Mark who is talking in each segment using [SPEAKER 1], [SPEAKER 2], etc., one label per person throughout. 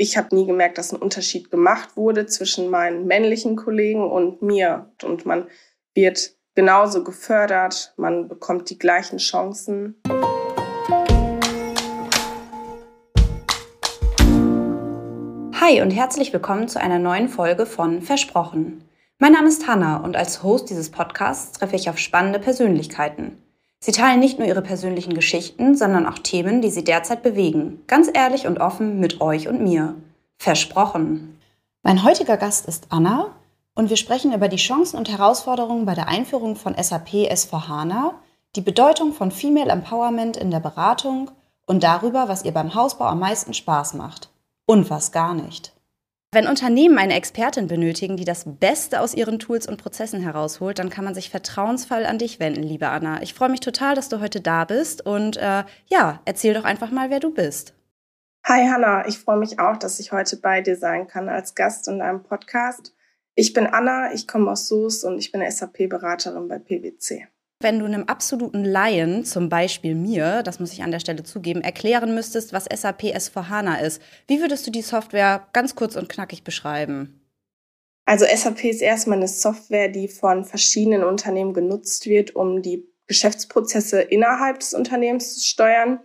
[SPEAKER 1] ich habe nie gemerkt, dass ein Unterschied gemacht wurde zwischen meinen männlichen Kollegen und mir. Und man wird genauso gefördert, man bekommt die gleichen Chancen.
[SPEAKER 2] Hi und herzlich willkommen zu einer neuen Folge von Versprochen. Mein Name ist Hanna und als Host dieses Podcasts treffe ich auf spannende Persönlichkeiten. Sie teilen nicht nur ihre persönlichen Geschichten, sondern auch Themen, die sie derzeit bewegen. Ganz ehrlich und offen mit euch und mir. Versprochen. Mein heutiger Gast ist Anna und wir sprechen über die Chancen und Herausforderungen bei der Einführung von SAP S4HANA, die Bedeutung von Female Empowerment in der Beratung und darüber, was ihr beim Hausbau am meisten Spaß macht. Und was gar nicht. Wenn Unternehmen eine Expertin benötigen, die das Beste aus ihren Tools und Prozessen herausholt, dann kann man sich vertrauensvoll an dich wenden, liebe Anna. Ich freue mich total, dass du heute da bist und äh, ja, erzähl doch einfach mal, wer du bist.
[SPEAKER 1] Hi Hanna, ich freue mich auch, dass ich heute bei dir sein kann als Gast in einem Podcast. Ich bin Anna, ich komme aus Soest und ich bin SAP-Beraterin bei PwC.
[SPEAKER 2] Wenn du einem absoluten Laien, zum Beispiel mir, das muss ich an der Stelle zugeben, erklären müsstest, was SAP S4HANA ist, wie würdest du die Software ganz kurz und knackig beschreiben?
[SPEAKER 1] Also SAP ist erstmal eine Software, die von verschiedenen Unternehmen genutzt wird, um die Geschäftsprozesse innerhalb des Unternehmens zu steuern.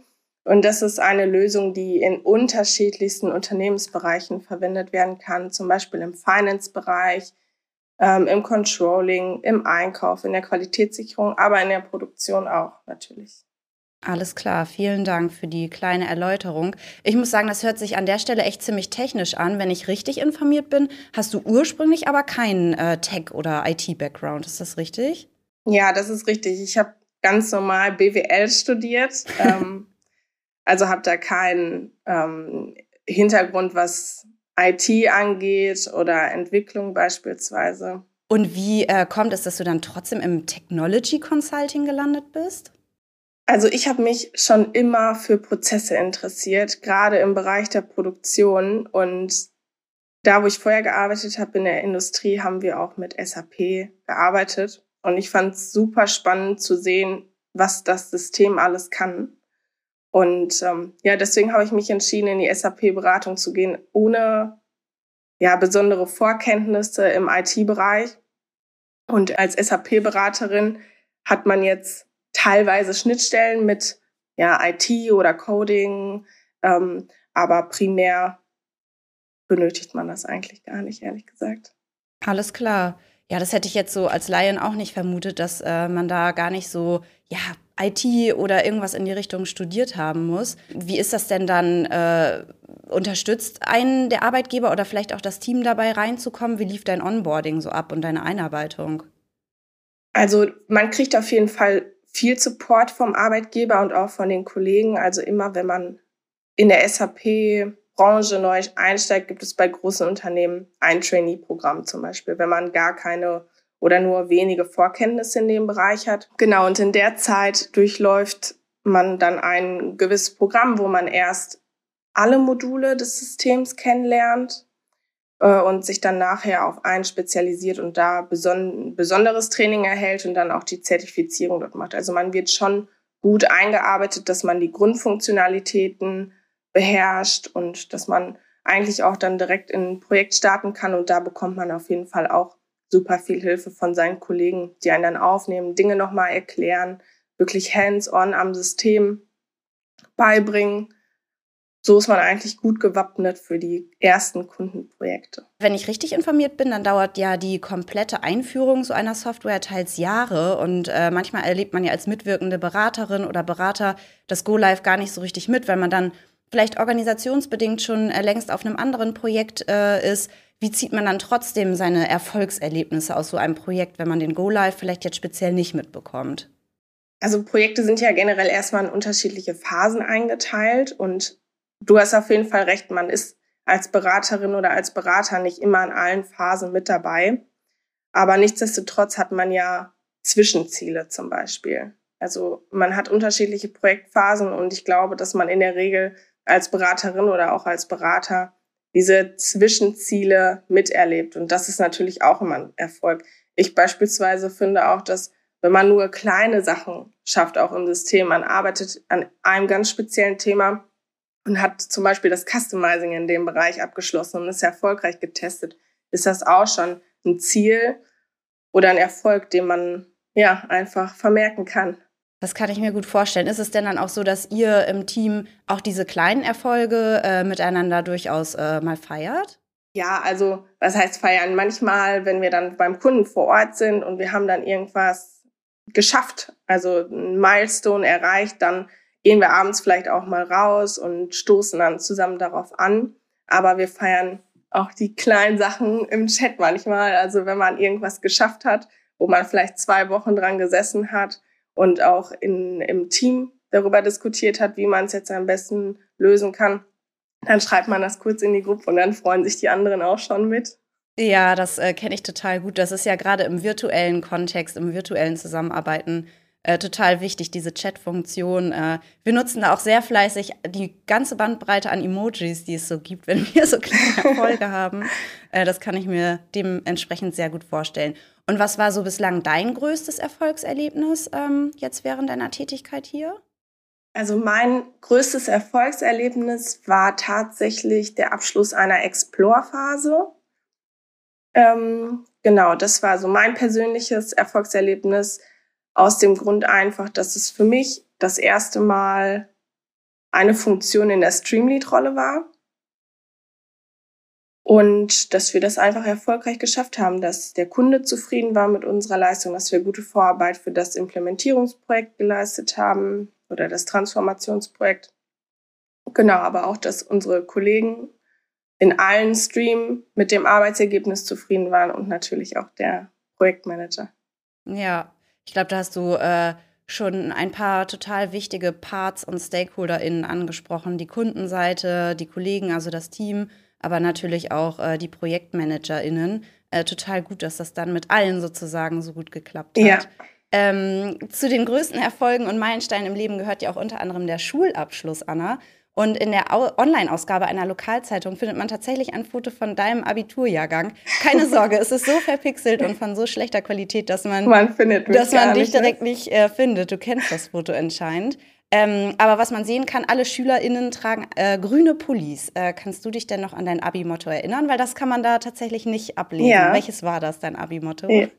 [SPEAKER 1] Und das ist eine Lösung, die in unterschiedlichsten Unternehmensbereichen verwendet werden kann, zum Beispiel im Finance-Bereich, ähm, im Controlling, im Einkauf, in der Qualitätssicherung, aber in der Produktion auch natürlich.
[SPEAKER 2] Alles klar, vielen Dank für die kleine Erläuterung. Ich muss sagen, das hört sich an der Stelle echt ziemlich technisch an. Wenn ich richtig informiert bin, hast du ursprünglich aber keinen äh, Tech- oder IT-Background. Ist das richtig?
[SPEAKER 1] Ja, das ist richtig. Ich habe ganz normal BWL studiert, ähm, also habe da keinen ähm, Hintergrund, was IT angeht oder Entwicklung beispielsweise.
[SPEAKER 2] Und wie äh, kommt es, dass du dann trotzdem im Technology Consulting gelandet bist?
[SPEAKER 1] Also ich habe mich schon immer für Prozesse interessiert, gerade im Bereich der Produktion. Und da, wo ich vorher gearbeitet habe in der Industrie, haben wir auch mit SAP gearbeitet. Und ich fand es super spannend zu sehen, was das System alles kann. Und ähm, ja, deswegen habe ich mich entschieden, in die SAP-Beratung zu gehen, ohne ja besondere Vorkenntnisse im IT-Bereich. Und als SAP-Beraterin hat man jetzt teilweise Schnittstellen mit ja, IT oder Coding, ähm, aber primär benötigt man das eigentlich gar nicht, ehrlich gesagt.
[SPEAKER 2] Alles klar. Ja, das hätte ich jetzt so als Laien auch nicht vermutet, dass äh, man da gar nicht so, ja, IT oder irgendwas in die Richtung studiert haben muss. Wie ist das denn dann? Äh, unterstützt einen der Arbeitgeber oder vielleicht auch das Team dabei reinzukommen? Wie lief dein Onboarding so ab und deine Einarbeitung?
[SPEAKER 1] Also man kriegt auf jeden Fall viel Support vom Arbeitgeber und auch von den Kollegen. Also immer, wenn man in der SAP-Branche neu einsteigt, gibt es bei großen Unternehmen ein Trainee-Programm zum Beispiel. Wenn man gar keine oder nur wenige Vorkenntnisse in dem Bereich hat. Genau, und in der Zeit durchläuft man dann ein gewisses Programm, wo man erst alle Module des Systems kennenlernt äh, und sich dann nachher auf einen spezialisiert und da beson besonderes Training erhält und dann auch die Zertifizierung dort macht. Also man wird schon gut eingearbeitet, dass man die Grundfunktionalitäten beherrscht und dass man eigentlich auch dann direkt in ein Projekt starten kann und da bekommt man auf jeden Fall auch super viel Hilfe von seinen Kollegen, die einen dann aufnehmen, Dinge nochmal erklären, wirklich hands-on am System beibringen. So ist man eigentlich gut gewappnet für die ersten Kundenprojekte.
[SPEAKER 2] Wenn ich richtig informiert bin, dann dauert ja die komplette Einführung so einer Software teils Jahre und äh, manchmal erlebt man ja als mitwirkende Beraterin oder Berater das Go Live gar nicht so richtig mit, weil man dann vielleicht organisationsbedingt schon äh, längst auf einem anderen Projekt äh, ist. Wie zieht man dann trotzdem seine Erfolgserlebnisse aus so einem Projekt, wenn man den Go-Live vielleicht jetzt speziell nicht mitbekommt?
[SPEAKER 1] Also Projekte sind ja generell erstmal in unterschiedliche Phasen eingeteilt und du hast auf jeden Fall recht, man ist als Beraterin oder als Berater nicht immer in allen Phasen mit dabei. Aber nichtsdestotrotz hat man ja Zwischenziele zum Beispiel. Also man hat unterschiedliche Projektphasen und ich glaube, dass man in der Regel als Beraterin oder auch als Berater diese Zwischenziele miterlebt. Und das ist natürlich auch immer ein Erfolg. Ich beispielsweise finde auch, dass wenn man nur kleine Sachen schafft, auch im System, man arbeitet an einem ganz speziellen Thema und hat zum Beispiel das Customizing in dem Bereich abgeschlossen und ist erfolgreich getestet, ist das auch schon ein Ziel oder ein Erfolg, den man ja einfach vermerken kann.
[SPEAKER 2] Das kann ich mir gut vorstellen. Ist es denn dann auch so, dass ihr im Team auch diese kleinen Erfolge äh, miteinander durchaus äh, mal feiert?
[SPEAKER 1] Ja, also was heißt feiern? Manchmal, wenn wir dann beim Kunden vor Ort sind und wir haben dann irgendwas geschafft, also ein Milestone erreicht, dann gehen wir abends vielleicht auch mal raus und stoßen dann zusammen darauf an. Aber wir feiern auch die kleinen Sachen im Chat manchmal. Also wenn man irgendwas geschafft hat, wo man vielleicht zwei Wochen dran gesessen hat und auch in, im Team darüber diskutiert hat, wie man es jetzt am besten lösen kann, dann schreibt man das kurz in die Gruppe und dann freuen sich die anderen auch schon mit.
[SPEAKER 2] Ja, das äh, kenne ich total gut. Das ist ja gerade im virtuellen Kontext, im virtuellen Zusammenarbeiten äh, total wichtig, diese Chat-Funktion. Äh, wir nutzen da auch sehr fleißig die ganze Bandbreite an Emojis, die es so gibt, wenn wir so kleine Erfolge haben. Äh, das kann ich mir dementsprechend sehr gut vorstellen. Und was war so bislang dein größtes Erfolgserlebnis ähm, jetzt während deiner Tätigkeit hier?
[SPEAKER 1] Also mein größtes Erfolgserlebnis war tatsächlich der Abschluss einer Explore-Phase. Ähm, genau, das war so mein persönliches Erfolgserlebnis aus dem Grund einfach, dass es für mich das erste Mal eine Funktion in der Streamlead-Rolle war. Und dass wir das einfach erfolgreich geschafft haben, dass der Kunde zufrieden war mit unserer Leistung, dass wir gute Vorarbeit für das Implementierungsprojekt geleistet haben oder das Transformationsprojekt. Genau, aber auch, dass unsere Kollegen in allen Streams mit dem Arbeitsergebnis zufrieden waren und natürlich auch der Projektmanager.
[SPEAKER 2] Ja, ich glaube, da hast du äh, schon ein paar total wichtige Parts und StakeholderInnen angesprochen. Die Kundenseite, die Kollegen, also das Team, aber natürlich auch äh, die ProjektmanagerInnen. Äh, total gut, dass das dann mit allen sozusagen so gut geklappt hat. Ja. Ähm, zu den größten Erfolgen und Meilensteinen im Leben gehört ja auch unter anderem der Schulabschluss, Anna. Und in der Online-Ausgabe einer Lokalzeitung findet man tatsächlich ein Foto von deinem Abiturjahrgang. Keine Sorge, es ist so verpixelt und von so schlechter Qualität, dass man,
[SPEAKER 1] man
[SPEAKER 2] dass man dich direkt nicht äh, findet. Du kennst das Foto anscheinend. Ähm, aber was man sehen kann, alle SchülerInnen tragen äh, grüne Pullis. Äh, kannst du dich denn noch an dein Abi-Motto erinnern? Weil das kann man da tatsächlich nicht ablesen. Ja. Welches war das, dein Abi-Motto?
[SPEAKER 1] Ja.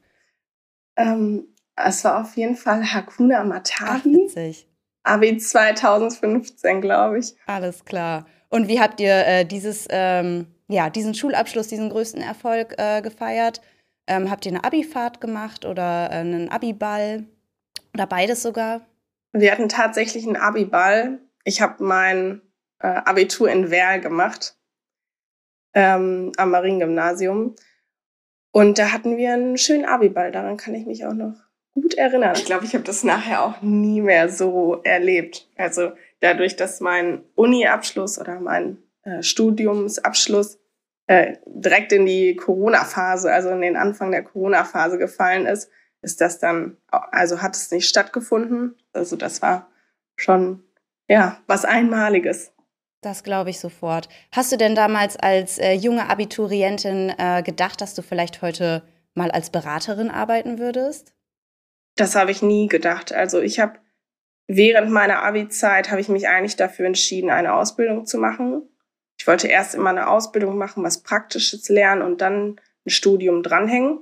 [SPEAKER 1] Ähm, es war auf jeden Fall Hakuna Matata. Ach, witzig. Abi 2015, glaube ich.
[SPEAKER 2] Alles klar. Und wie habt ihr äh, dieses, ähm, ja, diesen Schulabschluss, diesen größten Erfolg äh, gefeiert? Ähm, habt ihr eine Abifahrt gemacht oder äh, einen Abiball oder beides sogar?
[SPEAKER 1] Wir hatten tatsächlich einen Abiball. Ich habe mein äh, Abitur in Werl gemacht, ähm, am Mariengymnasium. Und da hatten wir einen schönen Abiball. Daran kann ich mich auch noch gut erinnern. Ich glaube, ich habe das nachher auch nie mehr so erlebt. Also dadurch, dass mein Uni-Abschluss oder mein äh, Studiumsabschluss äh, direkt in die Corona-Phase, also in den Anfang der Corona-Phase gefallen ist, ist das dann, also hat es nicht stattgefunden. Also das war schon, ja, was Einmaliges.
[SPEAKER 2] Das glaube ich sofort. Hast du denn damals als äh, junge Abiturientin äh, gedacht, dass du vielleicht heute mal als Beraterin arbeiten würdest?
[SPEAKER 1] Das habe ich nie gedacht. Also ich habe während meiner Abi-Zeit habe ich mich eigentlich dafür entschieden, eine Ausbildung zu machen. Ich wollte erst immer eine Ausbildung machen, was Praktisches lernen und dann ein Studium dranhängen.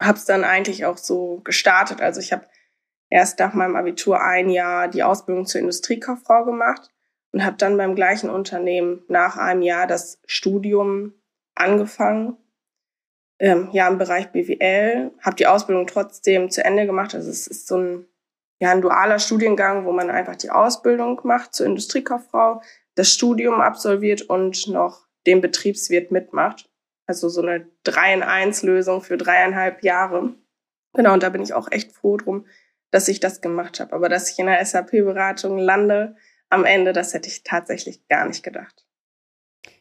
[SPEAKER 1] Habe es dann eigentlich auch so gestartet. Also ich habe erst nach meinem Abitur ein Jahr die Ausbildung zur Industriekauffrau gemacht und habe dann beim gleichen Unternehmen nach einem Jahr das Studium angefangen ähm, ja im Bereich BWL, habe die Ausbildung trotzdem zu Ende gemacht. Also es ist so ein, ja, ein dualer Studiengang, wo man einfach die Ausbildung macht zur Industriekauffrau, das Studium absolviert und noch den Betriebswirt mitmacht. Also so eine 3 in 1 Lösung für dreieinhalb Jahre. Genau, und da bin ich auch echt froh drum, dass ich das gemacht habe. Aber dass ich in der SAP-Beratung lande am Ende, das hätte ich tatsächlich gar nicht gedacht.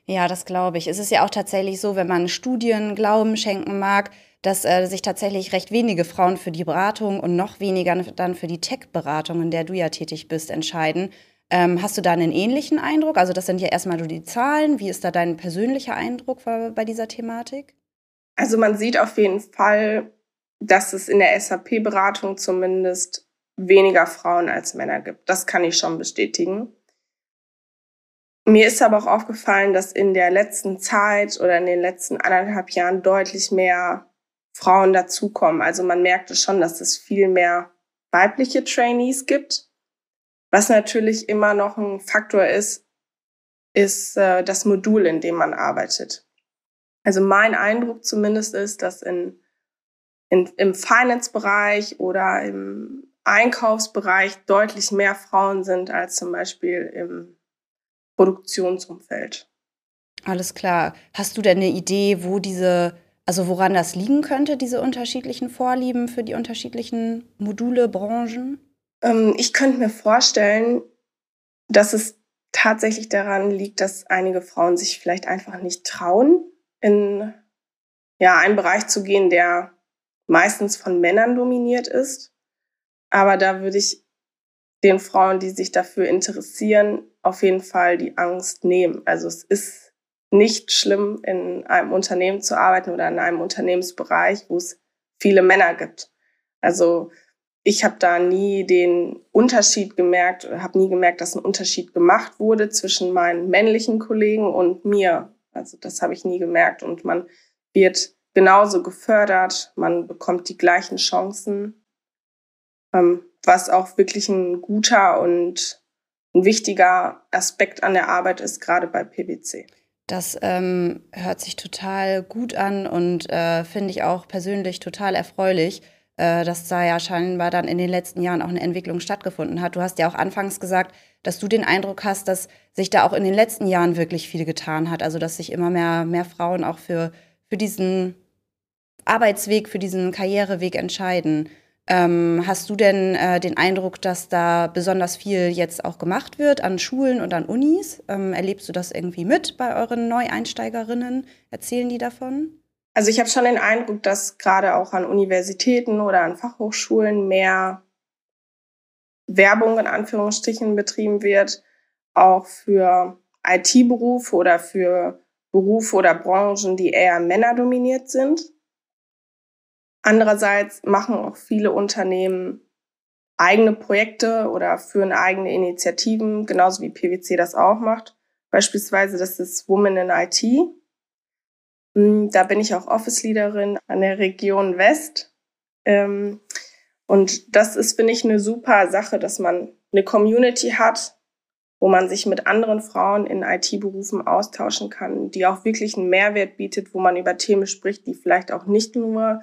[SPEAKER 2] Ja, das glaube ich. Es ist ja auch tatsächlich so, wenn man Studien Glauben schenken mag, dass äh, sich tatsächlich recht wenige Frauen für die Beratung und noch weniger dann für die Tech-Beratung, in der du ja tätig bist, entscheiden. Ähm, hast du da einen ähnlichen Eindruck? Also das sind ja erstmal nur die Zahlen. Wie ist da dein persönlicher Eindruck bei dieser Thematik?
[SPEAKER 1] Also man sieht auf jeden Fall, dass es in der SAP-Beratung zumindest weniger Frauen als Männer gibt. Das kann ich schon bestätigen. Mir ist aber auch aufgefallen, dass in der letzten Zeit oder in den letzten anderthalb Jahren deutlich mehr Frauen dazukommen. Also man merkte schon, dass es viel mehr weibliche Trainees gibt. Was natürlich immer noch ein Faktor ist, ist äh, das Modul, in dem man arbeitet. Also mein Eindruck zumindest ist, dass in, in, im Finance-Bereich oder im Einkaufsbereich deutlich mehr Frauen sind als zum Beispiel im Produktionsumfeld.
[SPEAKER 2] Alles klar. Hast du denn eine Idee, wo diese, also woran das liegen könnte, diese unterschiedlichen Vorlieben für die unterschiedlichen Module, Branchen?
[SPEAKER 1] Ähm, ich könnte mir vorstellen, dass es tatsächlich daran liegt, dass einige Frauen sich vielleicht einfach nicht trauen, in ja, einen Bereich zu gehen, der meistens von Männern dominiert ist. Aber da würde ich den Frauen, die sich dafür interessieren, auf jeden Fall die Angst nehmen. Also es ist nicht schlimm, in einem Unternehmen zu arbeiten oder in einem Unternehmensbereich, wo es viele Männer gibt. Also ich habe da nie den Unterschied gemerkt oder habe nie gemerkt, dass ein Unterschied gemacht wurde zwischen meinen männlichen Kollegen und mir. Also das habe ich nie gemerkt und man wird genauso gefördert, man bekommt die gleichen Chancen. Ähm, was auch wirklich ein guter und ein wichtiger Aspekt an der Arbeit ist, gerade bei PwC.
[SPEAKER 2] Das ähm, hört sich total gut an und äh, finde ich auch persönlich total erfreulich, äh, dass da ja scheinbar dann in den letzten Jahren auch eine Entwicklung stattgefunden hat. Du hast ja auch anfangs gesagt, dass du den Eindruck hast, dass sich da auch in den letzten Jahren wirklich viel getan hat. Also dass sich immer mehr, mehr Frauen auch für, für diesen Arbeitsweg, für diesen Karriereweg entscheiden. Ähm, hast du denn äh, den Eindruck, dass da besonders viel jetzt auch gemacht wird an Schulen und an Unis? Ähm, erlebst du das irgendwie mit bei euren Neueinsteigerinnen? Erzählen die davon?
[SPEAKER 1] Also ich habe schon den Eindruck, dass gerade auch an Universitäten oder an Fachhochschulen mehr Werbung in Anführungsstrichen betrieben wird, auch für IT-Berufe oder für Berufe oder Branchen, die eher männerdominiert sind. Andererseits machen auch viele Unternehmen eigene Projekte oder führen eigene Initiativen, genauso wie PwC das auch macht. Beispielsweise das ist Women in IT. Hm, da bin ich auch Office-Leaderin an der Region West. Ähm, und das ist, finde ich, eine super Sache, dass man eine Community hat, wo man sich mit anderen Frauen in IT-Berufen austauschen kann, die auch wirklich einen Mehrwert bietet, wo man über Themen spricht, die vielleicht auch nicht nur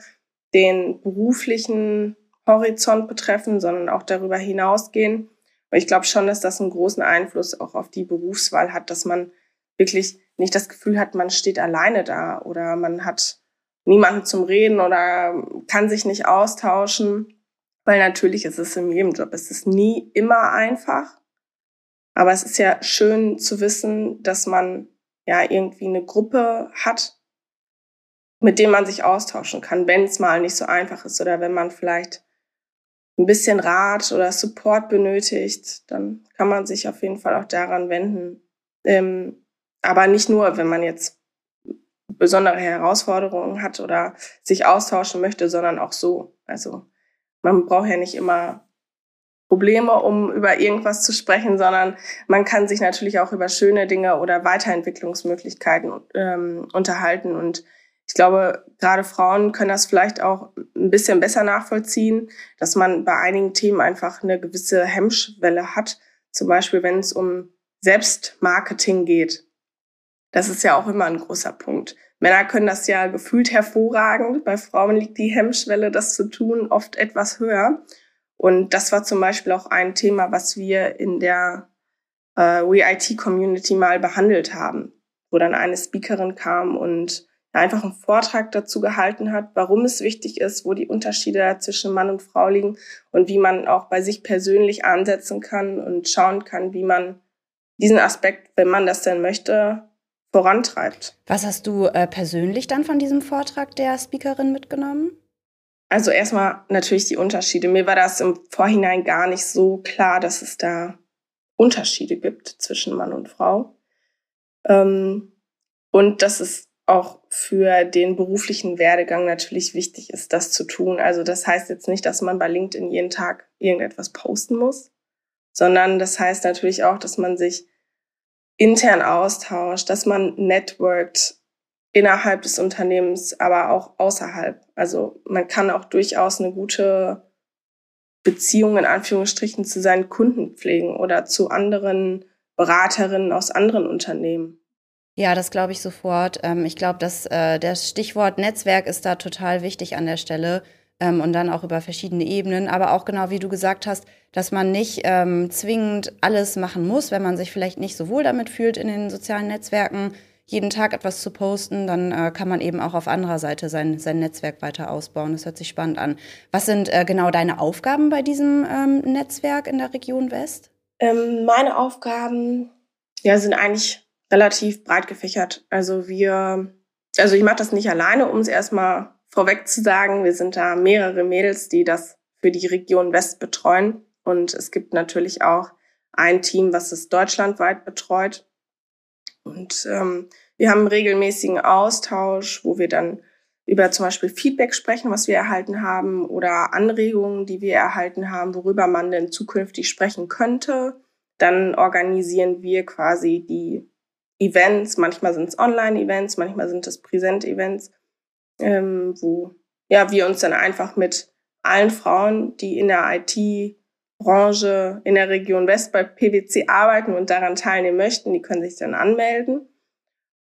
[SPEAKER 1] den beruflichen Horizont betreffen, sondern auch darüber hinausgehen. Aber ich glaube schon, dass das einen großen Einfluss auch auf die Berufswahl hat, dass man wirklich nicht das Gefühl hat, man steht alleine da oder man hat niemanden zum Reden oder kann sich nicht austauschen. Weil natürlich ist es in jedem Job, es ist nie immer einfach. Aber es ist ja schön zu wissen, dass man ja irgendwie eine Gruppe hat, mit dem man sich austauschen kann, wenn es mal nicht so einfach ist oder wenn man vielleicht ein bisschen Rat oder Support benötigt, dann kann man sich auf jeden Fall auch daran wenden. Ähm, aber nicht nur, wenn man jetzt besondere Herausforderungen hat oder sich austauschen möchte, sondern auch so. Also man braucht ja nicht immer Probleme, um über irgendwas zu sprechen, sondern man kann sich natürlich auch über schöne Dinge oder Weiterentwicklungsmöglichkeiten ähm, unterhalten und ich glaube, gerade Frauen können das vielleicht auch ein bisschen besser nachvollziehen, dass man bei einigen Themen einfach eine gewisse Hemmschwelle hat. Zum Beispiel, wenn es um Selbstmarketing geht. Das ist ja auch immer ein großer Punkt. Männer können das ja gefühlt hervorragend. Bei Frauen liegt die Hemmschwelle, das zu tun, oft etwas höher. Und das war zum Beispiel auch ein Thema, was wir in der äh, WeIT-Community mal behandelt haben, wo dann eine Speakerin kam und einfach einen Vortrag dazu gehalten hat, warum es wichtig ist, wo die Unterschiede zwischen Mann und Frau liegen und wie man auch bei sich persönlich ansetzen kann und schauen kann, wie man diesen Aspekt, wenn man das denn möchte, vorantreibt.
[SPEAKER 2] Was hast du äh, persönlich dann von diesem Vortrag der Speakerin mitgenommen?
[SPEAKER 1] Also erstmal natürlich die Unterschiede. Mir war das im Vorhinein gar nicht so klar, dass es da Unterschiede gibt zwischen Mann und Frau. Ähm, und dass es auch für den beruflichen Werdegang natürlich wichtig ist, das zu tun. Also das heißt jetzt nicht, dass man bei LinkedIn jeden Tag irgendetwas posten muss, sondern das heißt natürlich auch, dass man sich intern austauscht, dass man networkt innerhalb des Unternehmens, aber auch außerhalb. Also man kann auch durchaus eine gute Beziehung in Anführungsstrichen zu seinen Kunden pflegen oder zu anderen Beraterinnen aus anderen Unternehmen.
[SPEAKER 2] Ja, das glaube ich sofort. Ähm, ich glaube, dass äh, das Stichwort Netzwerk ist da total wichtig an der Stelle ähm, und dann auch über verschiedene Ebenen. Aber auch genau wie du gesagt hast, dass man nicht ähm, zwingend alles machen muss, wenn man sich vielleicht nicht so wohl damit fühlt in den sozialen Netzwerken, jeden Tag etwas zu posten, dann äh, kann man eben auch auf anderer Seite sein, sein Netzwerk weiter ausbauen. Das hört sich spannend an. Was sind äh, genau deine Aufgaben bei diesem ähm, Netzwerk in der Region West?
[SPEAKER 1] Ähm, meine Aufgaben ja, sind eigentlich relativ breit gefächert. Also wir, also ich mache das nicht alleine, um es erstmal vorweg zu sagen. Wir sind da mehrere Mädels, die das für die Region West betreuen. Und es gibt natürlich auch ein Team, was es deutschlandweit betreut. Und ähm, wir haben einen regelmäßigen Austausch, wo wir dann über zum Beispiel Feedback sprechen, was wir erhalten haben oder Anregungen, die wir erhalten haben, worüber man denn zukünftig sprechen könnte. Dann organisieren wir quasi die Events. Manchmal sind es Online-Events, manchmal sind es Präsent-Events, ähm, wo ja wir uns dann einfach mit allen Frauen, die in der IT-Branche in der Region West bei PwC arbeiten und daran teilnehmen möchten, die können sich dann anmelden.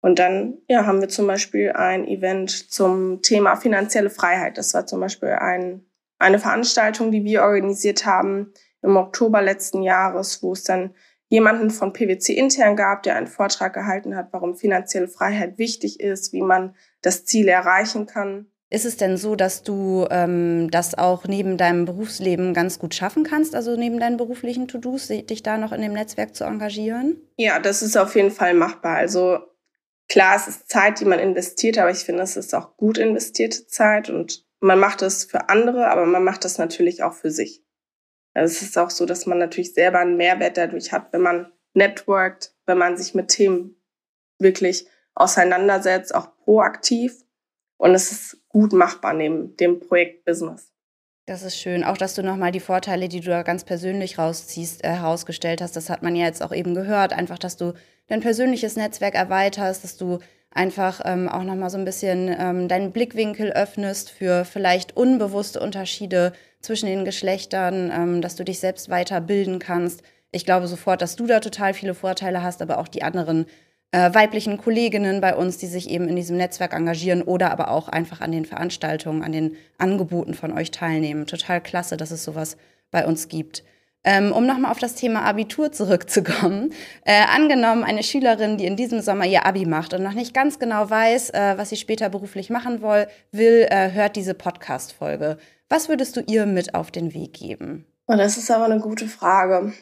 [SPEAKER 1] Und dann ja, haben wir zum Beispiel ein Event zum Thema finanzielle Freiheit. Das war zum Beispiel ein, eine Veranstaltung, die wir organisiert haben im Oktober letzten Jahres, wo es dann jemanden von PwC intern gab, der einen Vortrag gehalten hat, warum finanzielle Freiheit wichtig ist, wie man das Ziel erreichen kann.
[SPEAKER 2] Ist es denn so, dass du ähm, das auch neben deinem Berufsleben ganz gut schaffen kannst, also neben deinen beruflichen To-Dos, dich da noch in dem Netzwerk zu engagieren?
[SPEAKER 1] Ja, das ist auf jeden Fall machbar. Also klar, es ist Zeit, die man investiert, aber ich finde, es ist auch gut investierte Zeit und man macht es für andere, aber man macht das natürlich auch für sich. Also es ist auch so, dass man natürlich selber einen Mehrwert dadurch hat, wenn man networkt, wenn man sich mit Themen wirklich auseinandersetzt, auch proaktiv. Und es ist gut machbar neben dem Projekt Business.
[SPEAKER 2] Das ist schön. Auch, dass du nochmal die Vorteile, die du da ganz persönlich rausziehst, äh, herausgestellt hast. Das hat man ja jetzt auch eben gehört. Einfach, dass du dein persönliches Netzwerk erweiterst, dass du einfach ähm, auch nochmal so ein bisschen ähm, deinen Blickwinkel öffnest für vielleicht unbewusste Unterschiede zwischen den Geschlechtern, ähm, dass du dich selbst weiterbilden kannst. Ich glaube sofort, dass du da total viele Vorteile hast, aber auch die anderen äh, weiblichen Kolleginnen bei uns, die sich eben in diesem Netzwerk engagieren oder aber auch einfach an den Veranstaltungen, an den Angeboten von euch teilnehmen. Total klasse, dass es sowas bei uns gibt. Ähm, um nochmal auf das Thema Abitur zurückzukommen. Äh, angenommen, eine Schülerin, die in diesem Sommer ihr Abi macht und noch nicht ganz genau weiß, äh, was sie später beruflich machen will, will äh, hört diese Podcast-Folge. Was würdest du ihr mit auf den Weg geben?
[SPEAKER 1] Oh, das ist aber eine gute Frage.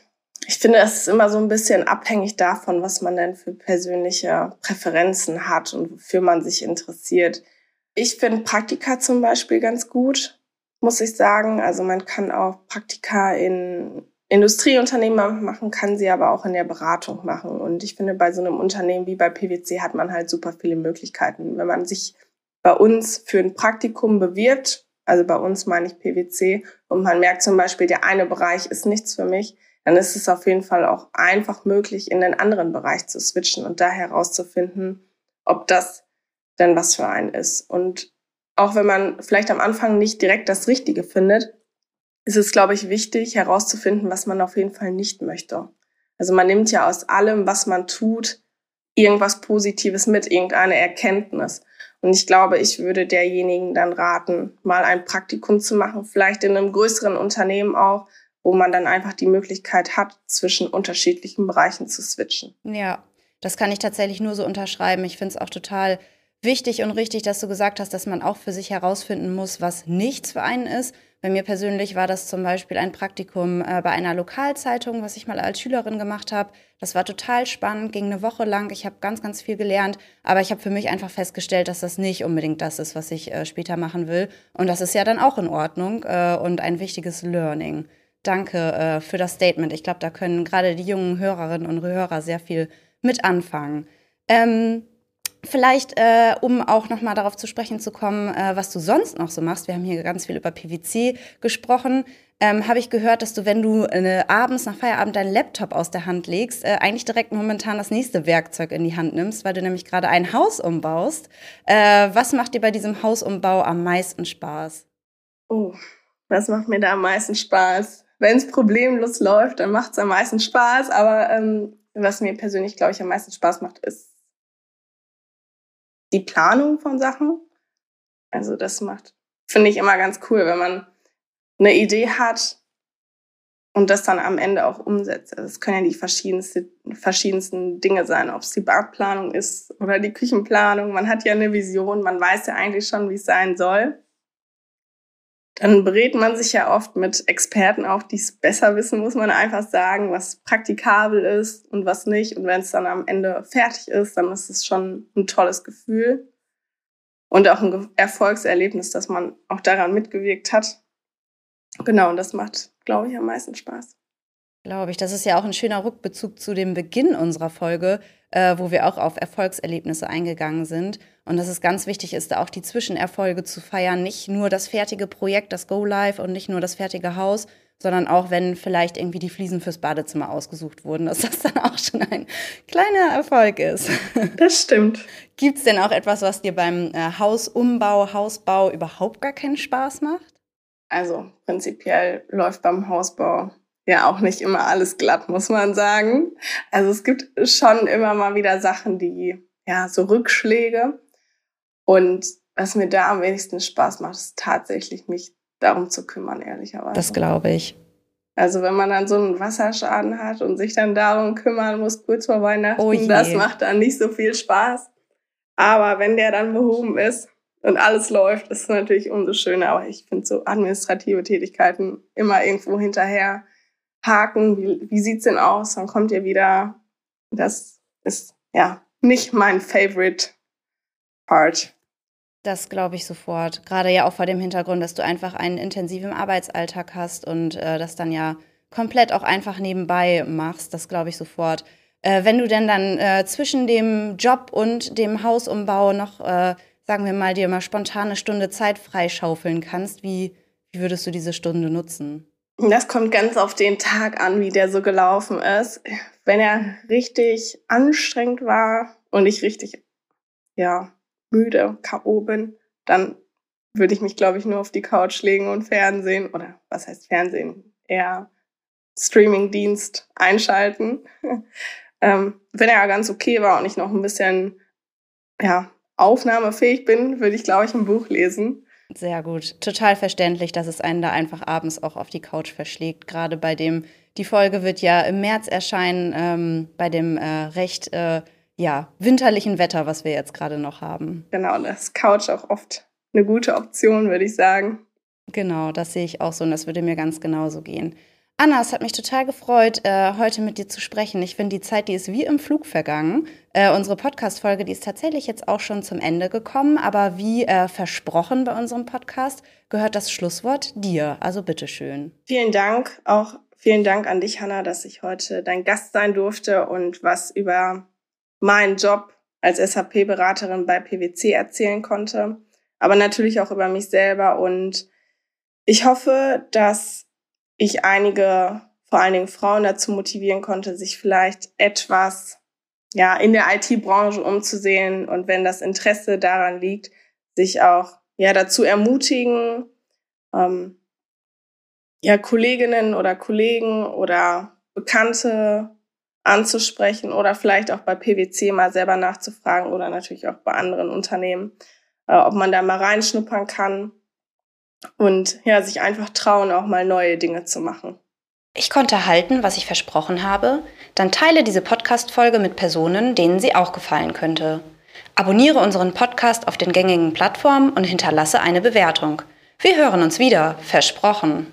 [SPEAKER 1] Ich finde, es ist immer so ein bisschen abhängig davon, was man denn für persönliche Präferenzen hat und wofür man sich interessiert. Ich finde Praktika zum Beispiel ganz gut, muss ich sagen. Also man kann auch Praktika in Industrieunternehmen machen, kann sie aber auch in der Beratung machen. Und ich finde, bei so einem Unternehmen wie bei PwC hat man halt super viele Möglichkeiten. Wenn man sich bei uns für ein Praktikum bewirbt, also bei uns meine ich PwC, und man merkt zum Beispiel, der eine Bereich ist nichts für mich, dann ist es auf jeden Fall auch einfach möglich, in den anderen Bereich zu switchen und da herauszufinden, ob das denn was für einen ist. Und auch wenn man vielleicht am Anfang nicht direkt das Richtige findet, ist es, glaube ich, wichtig herauszufinden, was man auf jeden Fall nicht möchte. Also man nimmt ja aus allem, was man tut, irgendwas Positives mit, irgendeine Erkenntnis. Und ich glaube, ich würde derjenigen dann raten, mal ein Praktikum zu machen, vielleicht in einem größeren Unternehmen auch, wo man dann einfach die Möglichkeit hat, zwischen unterschiedlichen Bereichen zu switchen.
[SPEAKER 2] Ja, das kann ich tatsächlich nur so unterschreiben. Ich finde es auch total wichtig und richtig, dass du gesagt hast, dass man auch für sich herausfinden muss, was nichts für einen ist. Bei mir persönlich war das zum Beispiel ein Praktikum äh, bei einer Lokalzeitung, was ich mal als Schülerin gemacht habe. Das war total spannend, ging eine Woche lang. Ich habe ganz, ganz viel gelernt, aber ich habe für mich einfach festgestellt, dass das nicht unbedingt das ist, was ich äh, später machen will. Und das ist ja dann auch in Ordnung äh, und ein wichtiges Learning. Danke äh, für das Statement. Ich glaube, da können gerade die jungen Hörerinnen und Hörer sehr viel mit anfangen. Ähm, vielleicht, äh, um auch nochmal darauf zu sprechen zu kommen, äh, was du sonst noch so machst. Wir haben hier ganz viel über PwC gesprochen. Ähm, habe ich gehört, dass du, wenn du äh, abends nach Feierabend deinen Laptop aus der Hand legst, äh, eigentlich direkt momentan das nächste Werkzeug in die Hand nimmst, weil du nämlich gerade ein Haus umbaust. Äh, was macht dir bei diesem Hausumbau am meisten Spaß?
[SPEAKER 1] Oh, was macht mir da am meisten Spaß? Wenn es problemlos läuft, dann macht es am meisten Spaß. Aber ähm, was mir persönlich, glaube ich, am meisten Spaß macht, ist die Planung von Sachen. Also das macht, finde ich immer ganz cool, wenn man eine Idee hat und das dann am Ende auch umsetzt. Also es können ja die verschiedensten, verschiedensten Dinge sein, ob es die Badplanung ist oder die Küchenplanung. Man hat ja eine Vision, man weiß ja eigentlich schon, wie es sein soll. Dann berät man sich ja oft mit Experten auch, die es besser wissen, muss man einfach sagen, was praktikabel ist und was nicht. Und wenn es dann am Ende fertig ist, dann ist es schon ein tolles Gefühl und auch ein Erfolgserlebnis, dass man auch daran mitgewirkt hat. Genau, und das macht, glaube ich, am meisten Spaß.
[SPEAKER 2] Glaube ich. Das ist ja auch ein schöner Rückbezug zu dem Beginn unserer Folge, äh, wo wir auch auf Erfolgserlebnisse eingegangen sind. Und dass es ganz wichtig ist, da auch die Zwischenerfolge zu feiern. Nicht nur das fertige Projekt, das Go Live und nicht nur das fertige Haus, sondern auch wenn vielleicht irgendwie die Fliesen fürs Badezimmer ausgesucht wurden, dass das dann auch schon ein kleiner Erfolg ist.
[SPEAKER 1] Das stimmt.
[SPEAKER 2] Gibt es denn auch etwas, was dir beim äh, Hausumbau, Hausbau überhaupt gar keinen Spaß macht?
[SPEAKER 1] Also prinzipiell läuft beim Hausbau ja auch nicht immer alles glatt, muss man sagen. Also es gibt schon immer mal wieder Sachen, die, ja, so Rückschläge. Und was mir da am wenigsten Spaß macht, ist tatsächlich mich darum zu kümmern, ehrlicherweise.
[SPEAKER 2] Das glaube ich.
[SPEAKER 1] Also wenn man dann so einen Wasserschaden hat und sich dann darum kümmern muss, kurz vor Weihnachten, oh das macht dann nicht so viel Spaß. Aber wenn der dann behoben ist und alles läuft, ist es natürlich umso schöner. Aber ich finde so administrative Tätigkeiten immer irgendwo hinterher haken. Wie, wie sieht's denn aus? Dann kommt ihr wieder. Das ist ja nicht mein Favorite Part.
[SPEAKER 2] Das glaube ich sofort. Gerade ja auch vor dem Hintergrund, dass du einfach einen intensiven Arbeitsalltag hast und äh, das dann ja komplett auch einfach nebenbei machst. Das glaube ich sofort. Äh, wenn du denn dann äh, zwischen dem Job und dem Hausumbau noch, äh, sagen wir mal, dir mal spontane Stunde Zeit freischaufeln kannst, wie, wie würdest du diese Stunde nutzen?
[SPEAKER 1] Das kommt ganz auf den Tag an, wie der so gelaufen ist. Wenn er richtig anstrengend war und ich richtig, ja, müde, K.O. bin, dann würde ich mich, glaube ich, nur auf die Couch legen und Fernsehen oder was heißt Fernsehen? Eher Streamingdienst einschalten. ähm, wenn er ganz okay war und ich noch ein bisschen ja, aufnahmefähig bin, würde ich, glaube ich, ein Buch lesen.
[SPEAKER 2] Sehr gut. Total verständlich, dass es einen da einfach abends auch auf die Couch verschlägt. Gerade bei dem, die Folge wird ja im März erscheinen, ähm, bei dem äh, recht äh, ja, winterlichen Wetter, was wir jetzt gerade noch haben.
[SPEAKER 1] Genau, das Couch auch oft eine gute Option, würde ich sagen.
[SPEAKER 2] Genau, das sehe ich auch so und das würde mir ganz genauso gehen. Anna, es hat mich total gefreut, äh, heute mit dir zu sprechen. Ich finde, die Zeit, die ist wie im Flug vergangen. Äh, unsere Podcast-Folge, die ist tatsächlich jetzt auch schon zum Ende gekommen, aber wie äh, versprochen bei unserem Podcast, gehört das Schlusswort dir. Also bitteschön.
[SPEAKER 1] Vielen Dank, auch vielen Dank an dich, Hanna, dass ich heute dein Gast sein durfte und was über meinen Job als SAP-Beraterin bei PwC erzählen konnte, aber natürlich auch über mich selber. Und ich hoffe, dass ich einige, vor allen Dingen Frauen dazu motivieren konnte, sich vielleicht etwas ja, in der IT-Branche umzusehen und wenn das Interesse daran liegt, sich auch ja, dazu ermutigen, ähm, ja, Kolleginnen oder Kollegen oder Bekannte anzusprechen oder vielleicht auch bei PwC mal selber nachzufragen oder natürlich auch bei anderen Unternehmen, äh, ob man da mal reinschnuppern kann und ja, sich einfach trauen, auch mal neue Dinge zu machen.
[SPEAKER 2] Ich konnte halten, was ich versprochen habe, dann teile diese Podcast-Folge mit Personen, denen sie auch gefallen könnte. Abonniere unseren Podcast auf den gängigen Plattformen und hinterlasse eine Bewertung. Wir hören uns wieder, versprochen.